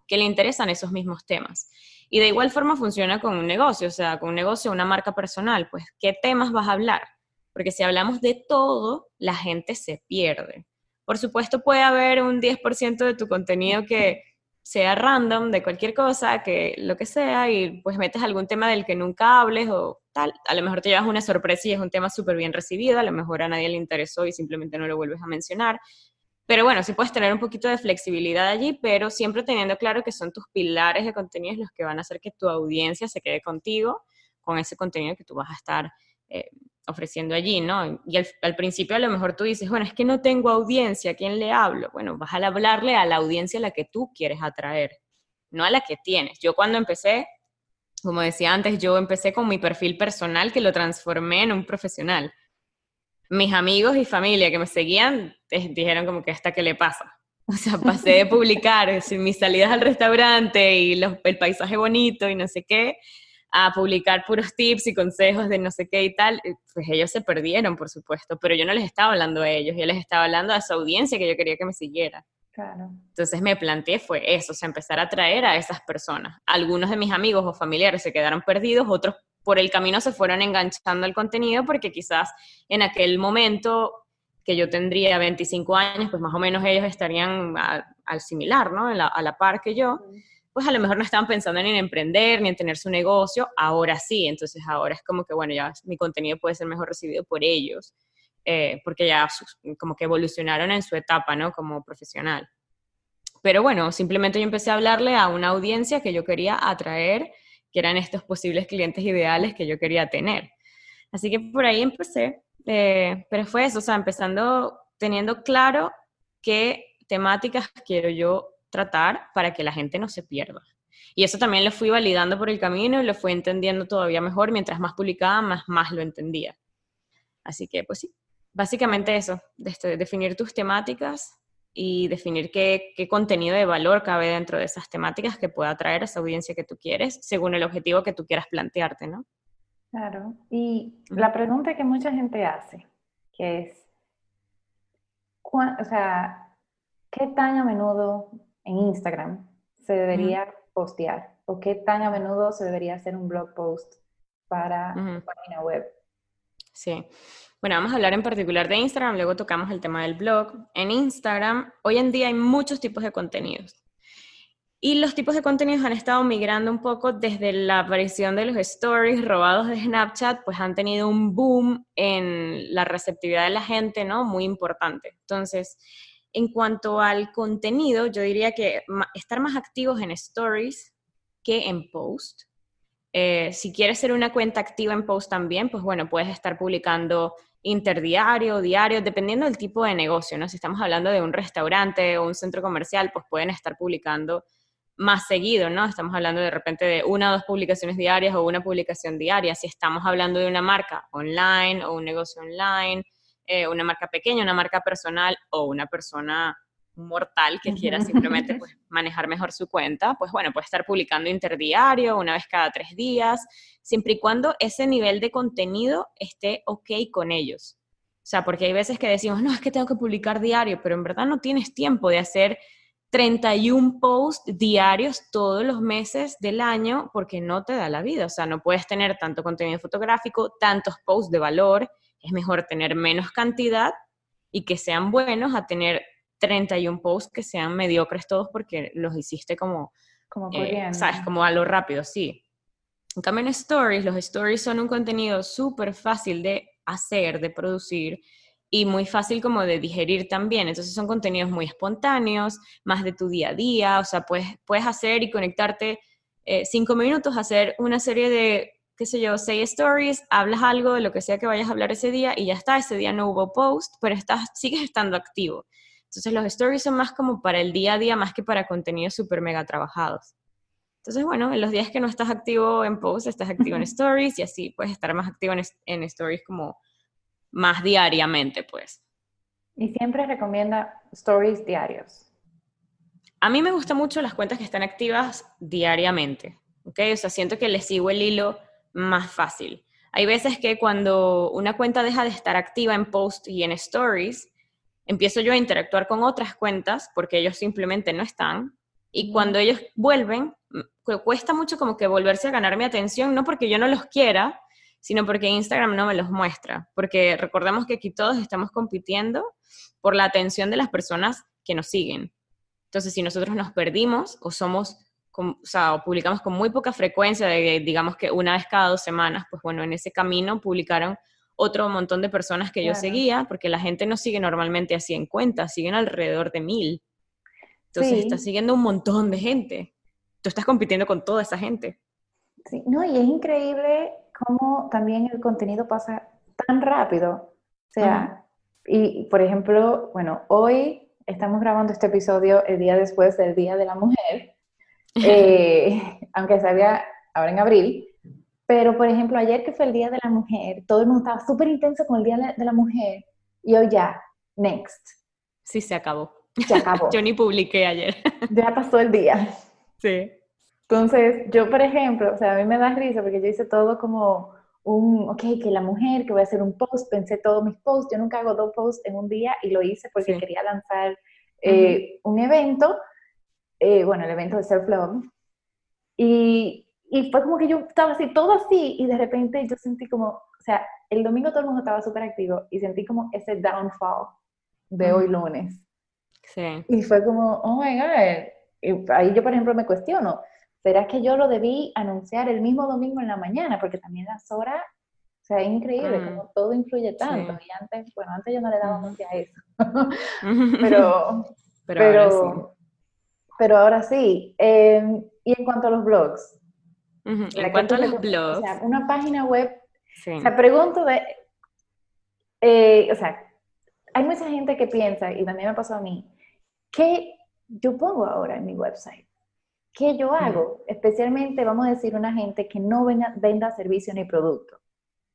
que le interesan esos mismos temas. Y de igual forma funciona con un negocio, o sea, con un negocio, una marca personal, pues, ¿qué temas vas a hablar? Porque si hablamos de todo, la gente se pierde. Por supuesto, puede haber un 10% de tu contenido que sea random, de cualquier cosa, que lo que sea, y pues metes algún tema del que nunca hables o tal. A lo mejor te llevas una sorpresa y es un tema súper bien recibido, a lo mejor a nadie le interesó y simplemente no lo vuelves a mencionar. Pero bueno, sí puedes tener un poquito de flexibilidad allí, pero siempre teniendo claro que son tus pilares de contenidos los que van a hacer que tu audiencia se quede contigo con ese contenido que tú vas a estar eh, ofreciendo allí, ¿no? Y al, principio a lo mejor tú dices, bueno, es que no tengo audiencia, ¿a quién le hablo? Bueno, vas a hablarle a la audiencia a la que tú quieres atraer, no a la que tienes. Yo cuando empecé, como decía antes, yo empecé con mi perfil personal que lo transformé en un profesional mis amigos y familia que me seguían dijeron como que hasta qué le pasa. O sea, pasé de publicar mis salidas al restaurante y el paisaje bonito y no sé qué, a publicar puros tips y consejos de no sé qué y tal. Pues ellos se perdieron, por supuesto, pero yo no les estaba hablando a ellos, yo les estaba hablando a su audiencia que yo quería que me siguiera. Claro. Entonces me planteé fue eso, o sea, empezar a atraer a esas personas. Algunos de mis amigos o familiares se quedaron perdidos, otros por el camino se fueron enganchando al contenido porque quizás en aquel momento que yo tendría 25 años, pues más o menos ellos estarían al similar, ¿no? A la, par que yo, pues a lo mejor no estaban pensando en emprender ni en tener su negocio, ahora sí, entonces ahora es como que, bueno, ya mi contenido puede ser mejor recibido por ellos, eh, porque ya como que evolucionaron en su etapa, ¿no? Como profesional. Pero bueno, simplemente yo empecé a hablarle a una audiencia que yo quería atraer que eran estos posibles clientes ideales que yo quería tener. Así que por ahí empecé, eh, pero fue eso, o sea, empezando teniendo claro qué temáticas quiero yo tratar para que la gente no se pierda. Y eso también lo fui validando por el camino y lo fui entendiendo todavía mejor. Mientras más publicaba, más, más lo entendía. Así que, pues sí, básicamente eso, definir tus temáticas y definir qué, qué, contenido de valor cabe dentro de esas temáticas que pueda atraer a esa audiencia que tú quieres, según el objetivo que tú quieras plantearte, ¿no? Claro. Y la pregunta que mucha gente hace, que es, o sea, ¿qué tan a menudo en Instagram se debería postear? ¿O qué tan a menudo se debería hacer un blog post para página web? Sí. Bueno, vamos a hablar en particular de Instagram, luego tocamos el tema del blog. En Instagram, hoy en día hay muchos tipos de contenidos. Y los tipos de contenidos han estado migrando un poco desde la aparición de los stories robados de Snapchat, pues han tenido un boom en la receptividad de la gente, ¿no? Muy importante. Entonces, en cuanto al contenido, yo diría que estar más activos en stories que en post. Eh, si quieres ser una cuenta activa en post también, pues bueno, puedes estar publicando interdiario, diario, dependiendo del tipo de negocio, ¿no? Si estamos hablando de un restaurante o un centro comercial, pues pueden estar publicando más seguido, ¿no? Estamos hablando de repente de una o dos publicaciones diarias o una publicación diaria. Si estamos hablando de una marca online o un negocio online, eh, una marca pequeña, una marca personal o una persona mortal que quiera simplemente pues, manejar mejor su cuenta, pues bueno, puede estar publicando interdiario, una vez cada tres días, siempre y cuando ese nivel de contenido esté ok con ellos. O sea, porque hay veces que decimos, no, es que tengo que publicar diario, pero en verdad no tienes tiempo de hacer 31 posts diarios todos los meses del año porque no te da la vida. O sea, no puedes tener tanto contenido fotográfico, tantos posts de valor. Es mejor tener menos cantidad y que sean buenos a tener 31 posts que sean mediocres todos porque los hiciste como, como eh, ¿sabes? Como a lo rápido, sí. En cambio en stories, los stories son un contenido súper fácil de hacer, de producir y muy fácil como de digerir también. Entonces son contenidos muy espontáneos, más de tu día a día, o sea, puedes, puedes hacer y conectarte eh, cinco minutos, hacer una serie de, qué sé yo, seis stories, hablas algo de lo que sea que vayas a hablar ese día y ya está, ese día no hubo post, pero estás, sigues estando activo. Entonces los stories son más como para el día a día, más que para contenidos súper mega trabajados. Entonces, bueno, en los días que no estás activo en post, estás activo en stories y así puedes estar más activo en, en stories como más diariamente, pues. Y siempre recomienda stories diarios. A mí me gustan mucho las cuentas que están activas diariamente, ¿ok? O sea, siento que les sigo el hilo más fácil. Hay veces que cuando una cuenta deja de estar activa en post y en stories, empiezo yo a interactuar con otras cuentas porque ellos simplemente no están. Y cuando ellos vuelven, cuesta mucho como que volverse a ganar mi atención, no porque yo no los quiera, sino porque Instagram no me los muestra. Porque recordemos que aquí todos estamos compitiendo por la atención de las personas que nos siguen. Entonces, si nosotros nos perdimos o somos, o sea, publicamos con muy poca frecuencia, de, digamos que una vez cada dos semanas, pues bueno, en ese camino publicaron otro montón de personas que yo seguía, porque la gente no sigue normalmente así en cuenta, siguen alrededor de mil. Entonces, está siguiendo un montón de gente. Tú estás compitiendo con toda esa gente. Sí, no, y es increíble cómo también el contenido pasa tan rápido. O sea, y por ejemplo, bueno, hoy estamos grabando este episodio el día después del Día de la Mujer, eh, aunque salga ahora en abril, pero, por ejemplo, ayer que fue el Día de la Mujer, todo el mundo estaba súper intenso con el Día de la Mujer. Y hoy ya, next. Sí, se acabó. Se acabó. yo ni publiqué ayer. ya pasó el día. Sí. Entonces, yo, por ejemplo, o sea, a mí me da risa porque yo hice todo como un, ok, que la mujer, que voy a hacer un post, pensé todos mis posts, yo nunca hago dos posts en un día y lo hice porque quería lanzar eh, un evento, eh, bueno, el evento de Self Love, y, y fue como que yo estaba así, todo así, y de repente yo sentí como, o sea, el domingo todo el mundo estaba súper activo y sentí como ese downfall de hoy lunes. Sí. Y fue como, oh my God. Y ahí yo, por ejemplo, me cuestiono, ¿será que yo lo debí anunciar el mismo domingo en la mañana? Porque también las horas, o sea, es increíble, como todo influye tanto. Y antes, bueno, antes yo no le daba mucho a eso. pero, pero, pero, ahora sí. Pero ahora sí. Eh, y en cuanto a los blogs, en cuanto a los blogs. O sea, una página web. O sea, pregunto de. Eh, o sea, hay mucha gente que piensa, y también me pasó a mí, ¿qué yo pongo ahora en mi website? ¿Qué yo hago? Especialmente, vamos a decir, una gente que no venda servicio ni producto,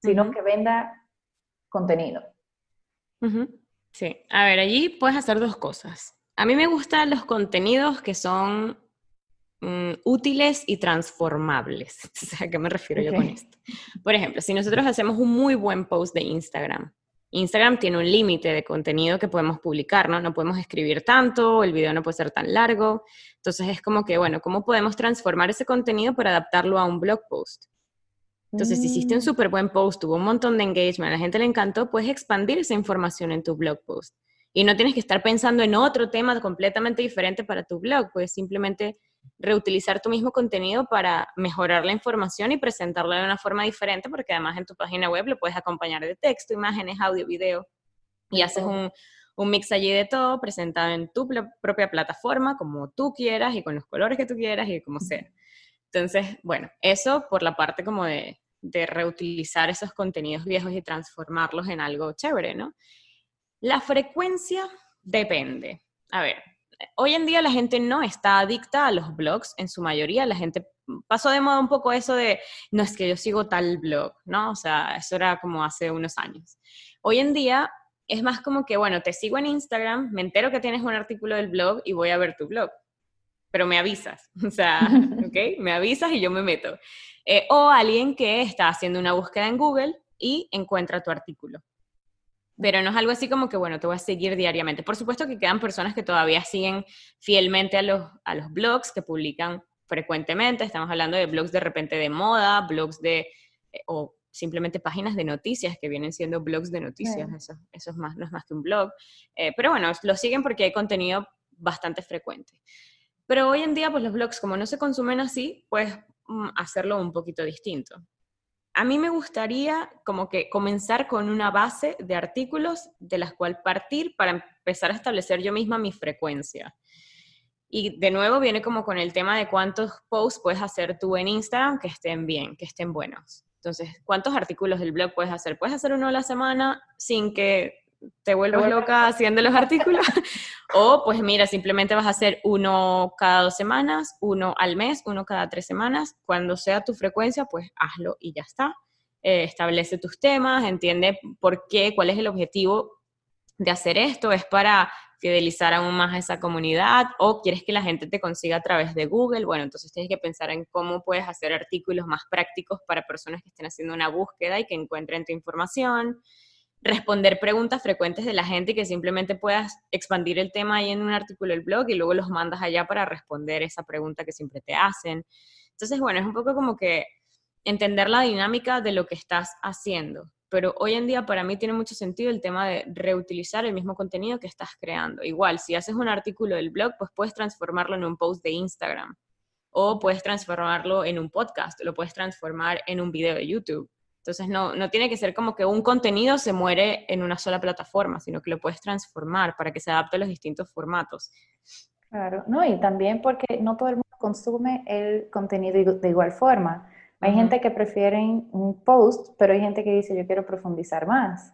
sino que venda contenido. Sí, a ver, allí puedes hacer dos cosas. A mí me gustan los contenidos que son Mm, útiles y transformables. ¿A qué me refiero yo con esto? Por ejemplo, si nosotros hacemos un muy buen post de Instagram, Instagram tiene un límite de contenido que podemos publicar, ¿no? No podemos escribir tanto, el video no puede ser tan largo. Entonces es como que, bueno, ¿cómo podemos transformar ese contenido para adaptarlo a un blog post? Entonces, si hiciste un mm. súper buen post, tuvo un montón de engagement, a la gente le encantó, puedes expandir esa información en tu blog post. Y no tienes que estar pensando en otro tema completamente diferente para tu blog, puedes simplemente reutilizar tu mismo contenido para mejorar la información y presentarla de una forma diferente, porque además en tu página web lo puedes acompañar de texto, imágenes, audio, video, y haces un, un mix allí de todo presentado en tu propia plataforma, como tú quieras y con los colores que tú quieras y como sea. Entonces, bueno, eso por la parte como de, de reutilizar esos contenidos viejos y transformarlos en algo chévere, ¿no? La frecuencia depende. A ver, hoy en día la gente no está adicta a los blogs, en su mayoría la gente pasó de moda un poco eso de, no es que yo sigo tal blog, ¿no? O sea, eso era como hace unos años. Hoy en día es más como que, bueno, te sigo en Instagram, me entero que tienes un artículo del blog y voy a ver tu blog, pero me avisas, o sea, ¿ok? Me avisas y yo me meto. Eh, o alguien que está haciendo una búsqueda en Google y encuentra tu artículo pero no es algo así como que, bueno, te voy a seguir diariamente. Por supuesto que quedan personas que todavía siguen fielmente a los, a los blogs que publican frecuentemente. Estamos hablando de blogs de repente de moda, blogs de, eh, o simplemente páginas de noticias que vienen siendo blogs de noticias. Eso, eso es más, no es más que un blog. Eh, pero bueno, lo siguen porque hay contenido bastante frecuente. Pero hoy en día, pues los blogs, como no se consumen así, pues hacerlo un poquito distinto a mí me gustaría como que comenzar con una base de artículos de las cuales partir para empezar a establecer yo misma mi frecuencia. Y de nuevo viene como con el tema de cuántos posts puedes hacer tú en Instagram que estén bien, que estén buenos. Entonces, ¿cuántos artículos del blog puedes hacer? Puedes hacer uno a la semana sin que te vuelves loca haciendo los artículos, o pues mira, simplemente vas a hacer uno cada dos semanas, uno al mes, uno cada tres semanas, cuando sea tu frecuencia, pues hazlo y ya está. Eh, establece tus temas, entiende por qué, cuál es el objetivo de hacer esto, es para fidelizar aún más a esa comunidad o quieres que la gente te consiga a través de Google, bueno, entonces tienes que pensar en cómo puedes hacer artículos más prácticos para personas que estén haciendo una búsqueda y que encuentren tu información, responder preguntas frecuentes de la gente y que simplemente puedas expandir el tema ahí en un artículo del blog y luego los mandas allá para responder esa pregunta que siempre te hacen. Entonces, bueno, es un poco como que entender la dinámica de lo que estás haciendo pero hoy en día para mí tiene mucho sentido el tema de reutilizar el mismo contenido que estás creando. Igual, si haces un artículo del blog, pues puedes transformarlo en un post de Instagram o puedes transformarlo en un podcast, lo puedes transformar en un video de YouTube. Entonces no, no tiene que ser como que un contenido se muere en una sola plataforma, sino que lo puedes transformar para que se adapte a los distintos formatos. Claro, no, y también porque no todo el mundo consume el contenido de igual forma. Hay gente que prefiere un post, pero hay gente que dice, yo quiero profundizar más.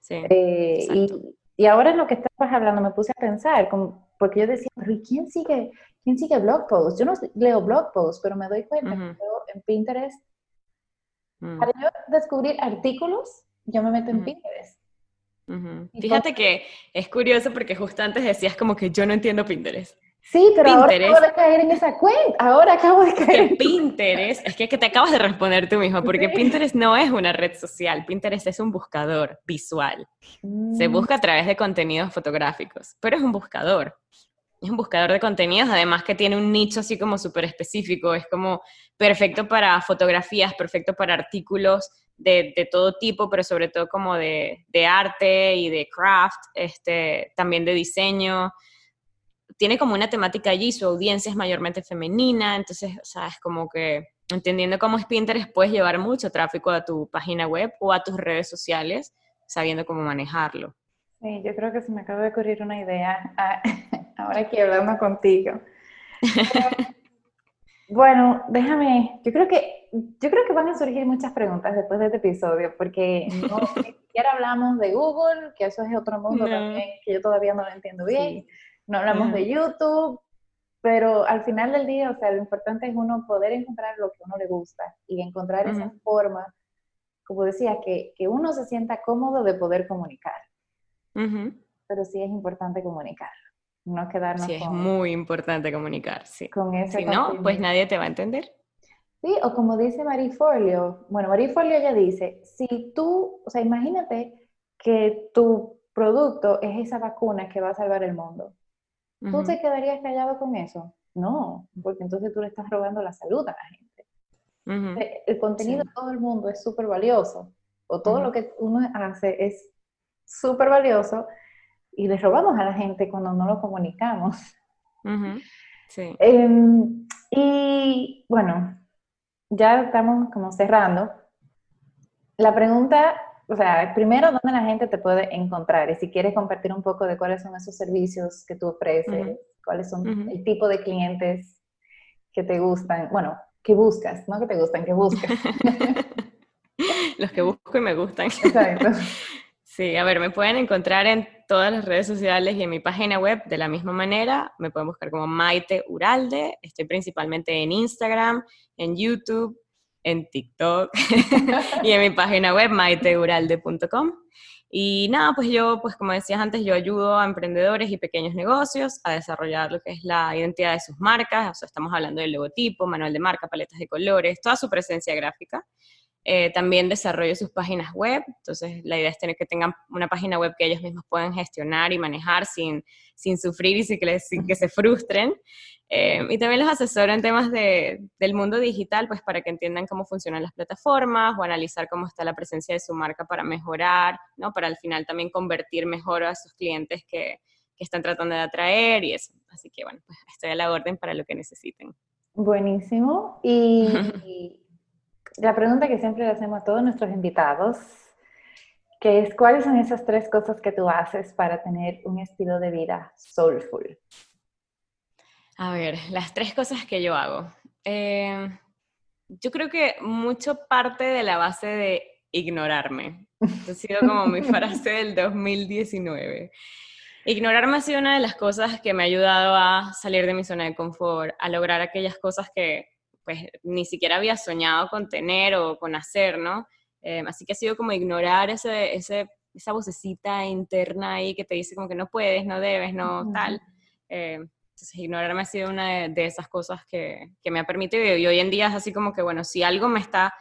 Sí, eh, y, y, ahora en lo que estabas hablando me puse a pensar, como, porque yo decía, pero ¿y quién sigue, quién sigue blog posts? Yo no leo blog posts, pero me doy cuenta que en Pinterest, mm. para yo descubrir artículos, yo me meto en Pinterest. Fíjate que es curioso porque justo antes decías como que yo no entiendo Pinterest. Sí, pero ahora acabo de caer en esa cuenta. Ahora acabo de caer. Pinterest, es que, te acabas de responder tú mismo, porque Pinterest no es una red social. Pinterest es un buscador visual. Se mm. busca a través de contenidos fotográficos, pero es un buscador. Es un buscador de contenidos, además que tiene un nicho así como súper específico. Es como perfecto para fotografías, perfecto para artículos de, todo tipo, pero sobre todo como de, de arte y de craft, este, también de diseño tiene como una temática allí, su audiencia es mayormente femenina, entonces, o sea, es como que entendiendo cómo es Pinterest, puedes llevar mucho tráfico a tu página web o a tus redes sociales, sabiendo cómo manejarlo. Sí, yo creo que se me acaba de ocurrir una idea ah, ahora que hablando contigo. bueno, déjame, yo creo que yo creo que van a surgir muchas preguntas después de este episodio, porque no siquiera hablamos de Google, que eso es otro mundo también que yo todavía no lo entiendo bien. No hablamos de YouTube, pero al final del día, o sea, lo importante es uno poder encontrar lo que uno le gusta y encontrar esa forma, como decía, que, que, uno se sienta cómodo de poder comunicar. Pero sí es importante comunicar, no quedarnos Sí, es muy importante comunicar, sí. Con si no, pues nadie te va a entender. Sí, o como dice Marie Forleo, bueno, Marie Forleo ya dice, si tú, o sea, imagínate que tu producto es esa vacuna que va a salvar el mundo. ¿Tú te quedarías callado con eso? No, porque entonces tú le estás robando la salud a la gente. Eh, el contenido de todo el mundo es súper valioso, o todo lo que uno hace es súper valioso, y le robamos a la gente cuando no lo comunicamos. Sí. Em, y bueno, ya estamos como cerrando. La pregunta o sea, primero, ¿dónde la gente te puede encontrar? Y si quieres compartir un poco de cuáles son esos servicios que tú ofreces, cuáles son el tipo de clientes que te gustan, bueno, que buscas, no que te gustan, que buscas. Los que busco y me gustan. Exacto. Sí, a ver, me pueden encontrar en todas las redes sociales y en mi página web de la misma manera. Me pueden buscar como Maite Uralde. Estoy principalmente en Instagram, en YouTube, en TikTok y en mi página web maiteuralde.com. Y nada, pues yo, pues como decías antes, yo ayudo a emprendedores y pequeños negocios a desarrollar lo que es la identidad de sus marcas, o sea, estamos hablando del logotipo, manual de marca, paletas de colores, toda su presencia gráfica. Eh, también desarrollo sus páginas web, entonces la idea es tener que tengan una página web que ellos mismos puedan gestionar y manejar sin, sin sufrir y sin que, sin que se frustren. Eh, y también los asesoro en temas de, del mundo digital, pues para que entiendan cómo funcionan las plataformas o analizar cómo está la presencia de su marca para mejorar, ¿no? Para al final también convertir mejor a sus clientes que, que están tratando de atraer y eso. Así que bueno, pues estoy a la orden para lo que necesiten. Buenísimo. Y la pregunta que siempre le hacemos a todos nuestros invitados, que es, ¿cuáles son esas tres cosas que tú haces para tener un estilo de vida soulful? A ver, las tres cosas que yo hago. Eh, yo creo que mucho parte de la base de ignorarme. ha sido como mi frase del 2019. Ignorarme ha sido una de las cosas que me ha ayudado a salir de mi zona de confort, a lograr aquellas cosas que pues ni siquiera había soñado con tener o con hacer, ¿no? Em, así que ha sido como ignorar ese, ese, esa vocecita interna ahí que te dice como que no puedes, no debes, no tal. Em, entonces, ignorarme ha sido una de, esas cosas que, que, me ha permitido. Y hoy en día es así como que, bueno, si algo me está,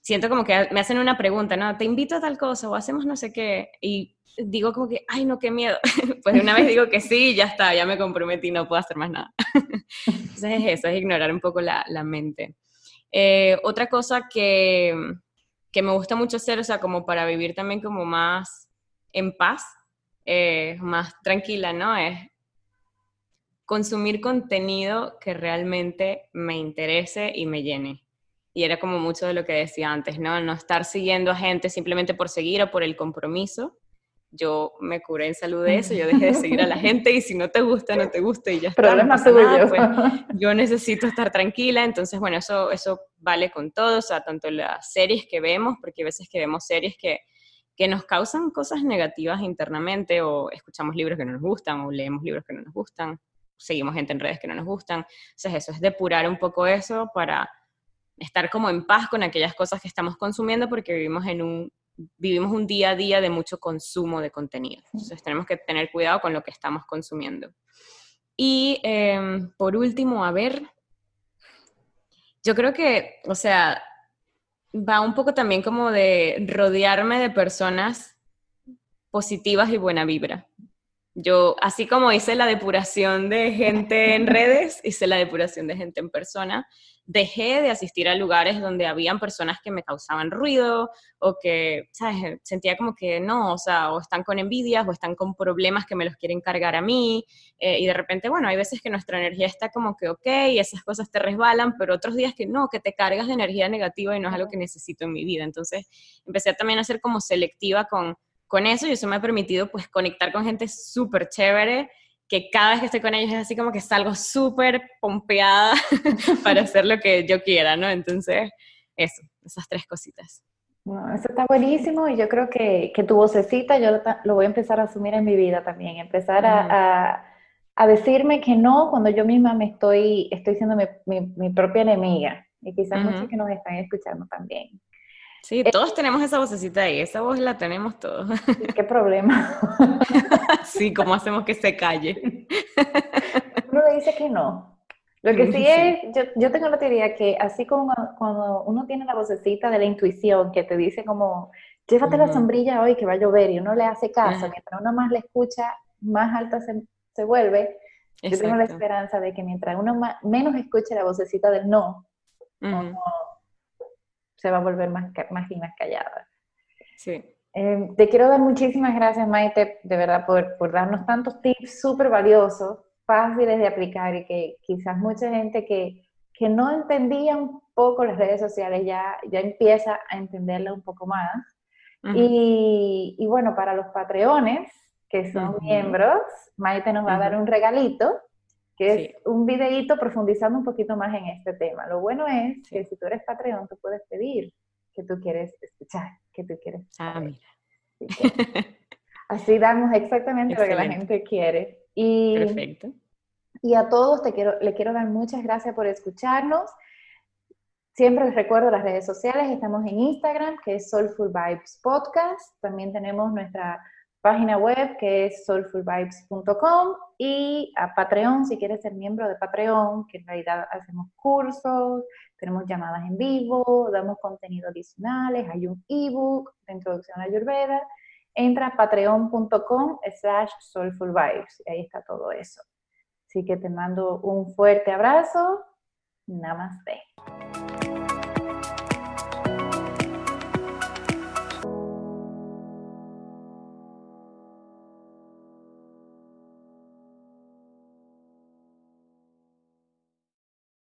siento como que me hacen una pregunta, ¿no? Te invito a tal cosa o hacemos no sé qué. Y digo como que, ay, no, qué miedo. pues de una vez digo que sí, ya está, ya me comprometí, no puedo hacer más nada. Entonces es eso, es ignorar un poco la, la mente. Eh, otra cosa que, que, me gusta mucho hacer, o sea, como para vivir también como más en paz, eh, más tranquila, ¿no? Es consumir contenido que realmente me interese y me llene. Y era como mucho de lo que decía antes, ¿no? No estar siguiendo a gente simplemente por seguir o por el compromiso, yo me curé en salud de eso, yo dejé de seguir a la gente y si no te gusta, no te gusta y ya está. Problema tuyo. Pues, yo necesito estar tranquila, entonces bueno, eso, eso vale con todo, o sea, tanto las series que vemos, porque a veces que vemos series que, que nos causan cosas negativas internamente o escuchamos libros que no nos gustan o leemos libros que no nos gustan, seguimos gente en redes que no nos gustan, entonces eso es depurar un poco eso para estar como en paz con aquellas cosas que estamos consumiendo porque vivimos en un vivimos un día a día de mucho consumo de contenido. Entonces tenemos que tener cuidado con lo que estamos consumiendo. Y em, por último, a ver, yo creo que, o sea, va un poco también como de rodearme de personas positivas y buena vibra. Yo, así como hice la depuración de gente en redes, hice la depuración de gente en persona dejé de asistir a lugares donde habían personas que me causaban ruido o que, ¿sabes? Sentía como que no, o sea, o están con envidias o están con problemas que me los quieren cargar a mí. Eh, y de repente, bueno, hay veces que nuestra energía está como que, ok, esas cosas te resbalan, pero otros días que no, que te cargas de energía negativa y no es algo que necesito en mi vida. Entonces, empecé también a ser como selectiva con, con eso y eso me ha permitido pues conectar con gente súper chévere que cada vez que estoy con ellos es así como que salgo súper pompeada para hacer lo que yo quiera, ¿no? Entonces, eso, esas tres cositas. Bueno, eso está buenísimo y yo creo que, que tu vocecita yo lo, voy a empezar a asumir en mi vida también, empezar a, a, decirme que no cuando yo misma me estoy, estoy siendo mi, mi, propia enemiga y quizás muchos que nos están escuchando también. Sí, eh, todos tenemos esa vocecita ahí, esa voz la tenemos todos. ¿Qué problema? sí, ¿cómo hacemos que se calle? Uno le dice que no. Lo que sí, es, yo, yo, tengo la teoría que así como cuando uno tiene la vocecita de la intuición que te dice como, llévate la sombrilla hoy que va a llover y uno le hace caso, mientras uno más le escucha, más alta se, se vuelve. Yo tengo la esperanza de que mientras uno menos escuche la vocecita del no, se va a volver más, más y más callada. Sí. Em, te quiero dar muchísimas gracias, Maite, de verdad, por, por darnos tantos tips súper valiosos, fáciles de aplicar y que quizás mucha gente que, que no entendía un poco las redes sociales ya, ya empieza a entenderlas un poco más. y, y, bueno, para los patreones, que son miembros, Maite nos va a dar un regalito que es un videíto profundizando un poquito más en este tema. Lo bueno es que si tú eres Patreon, tú puedes pedir que tú quieres escuchar, que tú quieres Ah, mira. Así, damos exactamente lo que la gente quiere. Y, Perfecto. Y a todos te quiero, le quiero dar muchas gracias por escucharnos. Siempre les recuerdo las redes sociales, estamos en Instagram, que es Soulful Vibes Podcast. También tenemos nuestra página web que es soulfulvibes.com y a Patreon si quieres ser miembro de Patreon, que en realidad hacemos cursos, tenemos llamadas en vivo, damos contenido adicionales, hay un ebook de introducción a Ayurveda. Entra a patreon.com slash soulfulvibes y ahí está todo eso. Así que te mando un fuerte abrazo. Namaste.